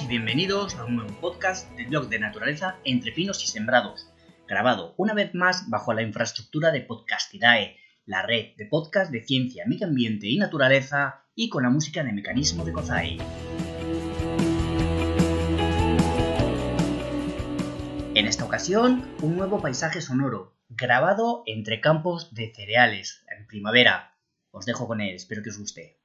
Y bienvenidos a un nuevo podcast del blog de naturaleza Entre Pinos y Sembrados, grabado una vez más bajo la infraestructura de Podcastidae, la red de podcast de ciencia, medio ambiente y naturaleza, y con la música de Mecanismo de Kozai. En esta ocasión, un nuevo paisaje sonoro, grabado entre campos de cereales en primavera. Os dejo con él, espero que os guste.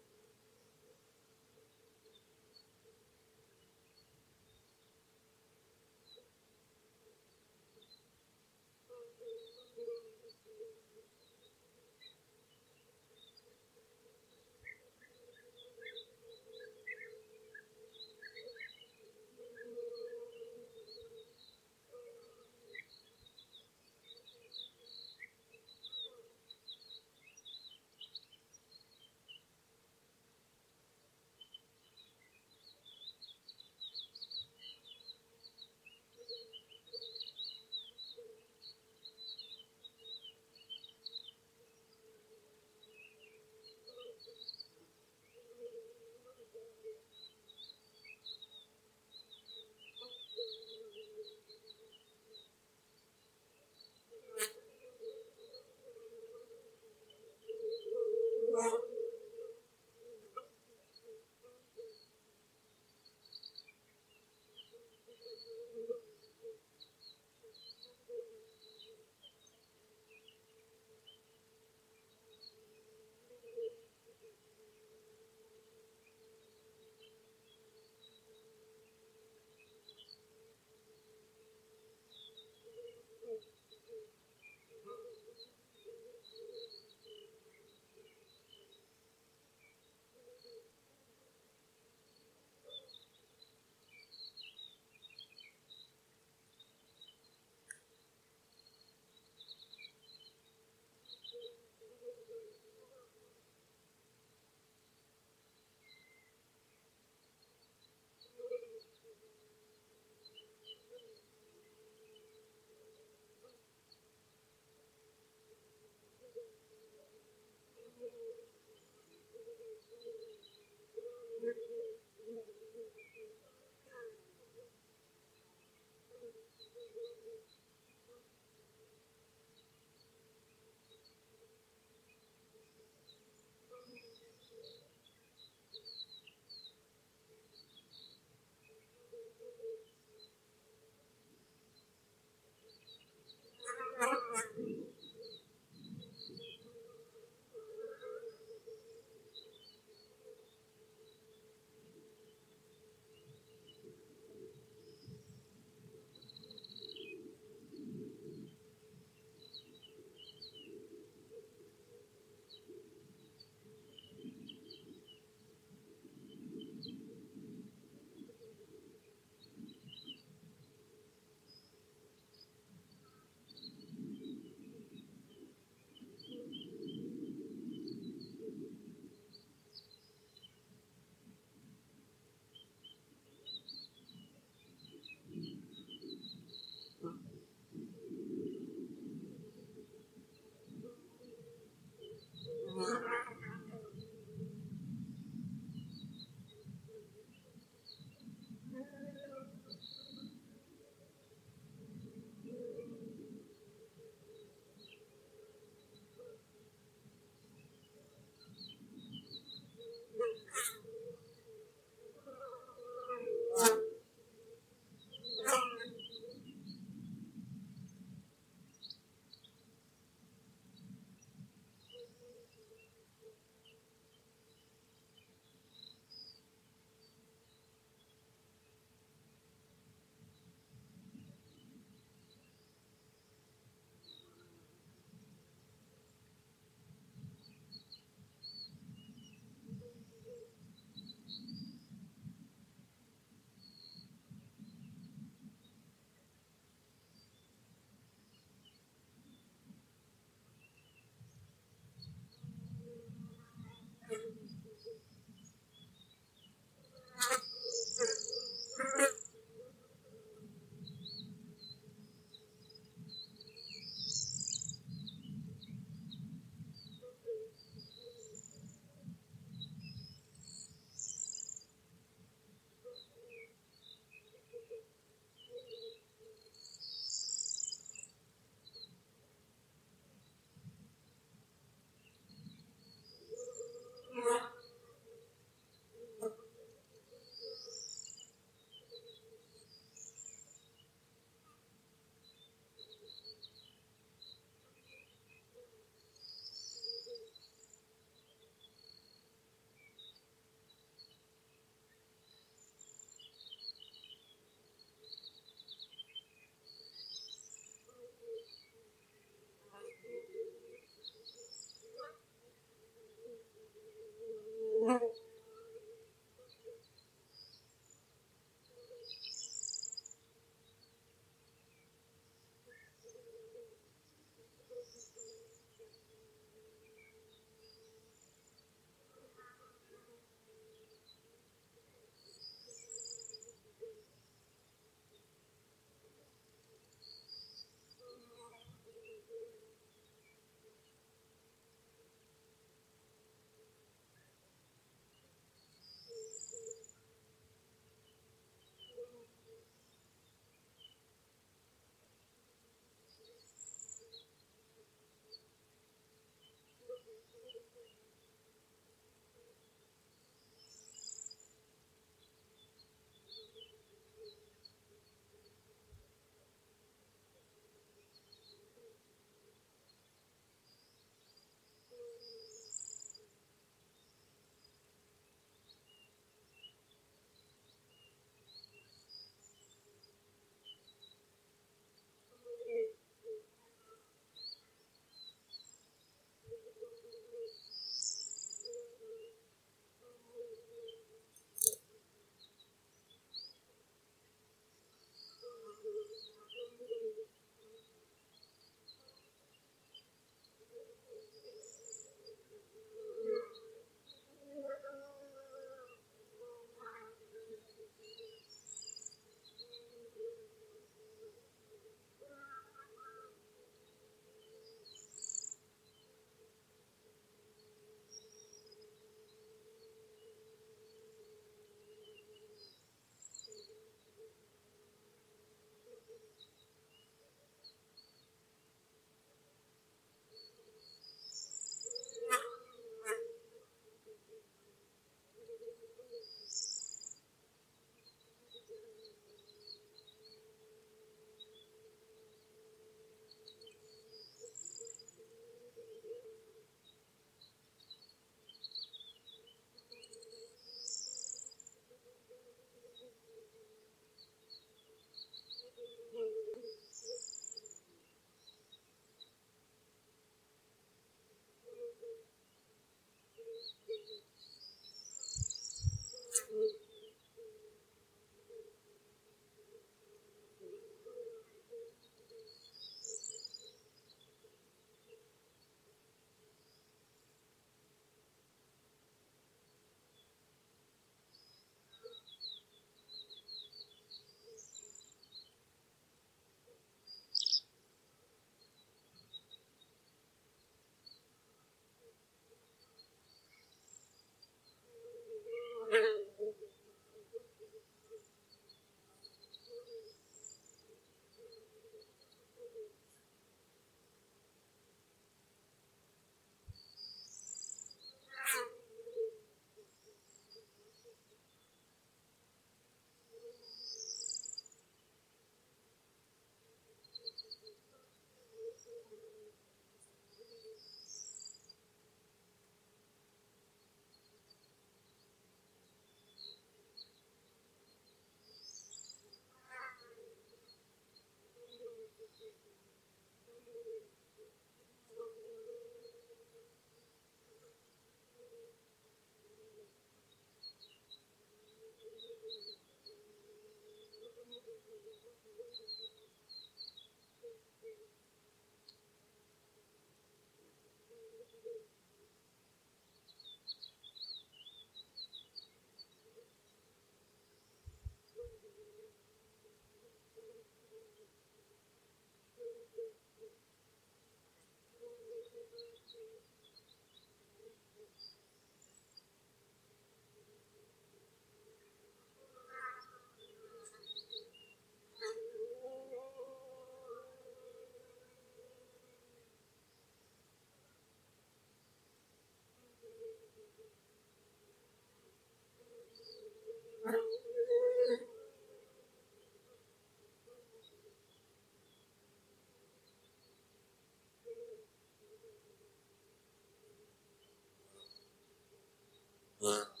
Yeah.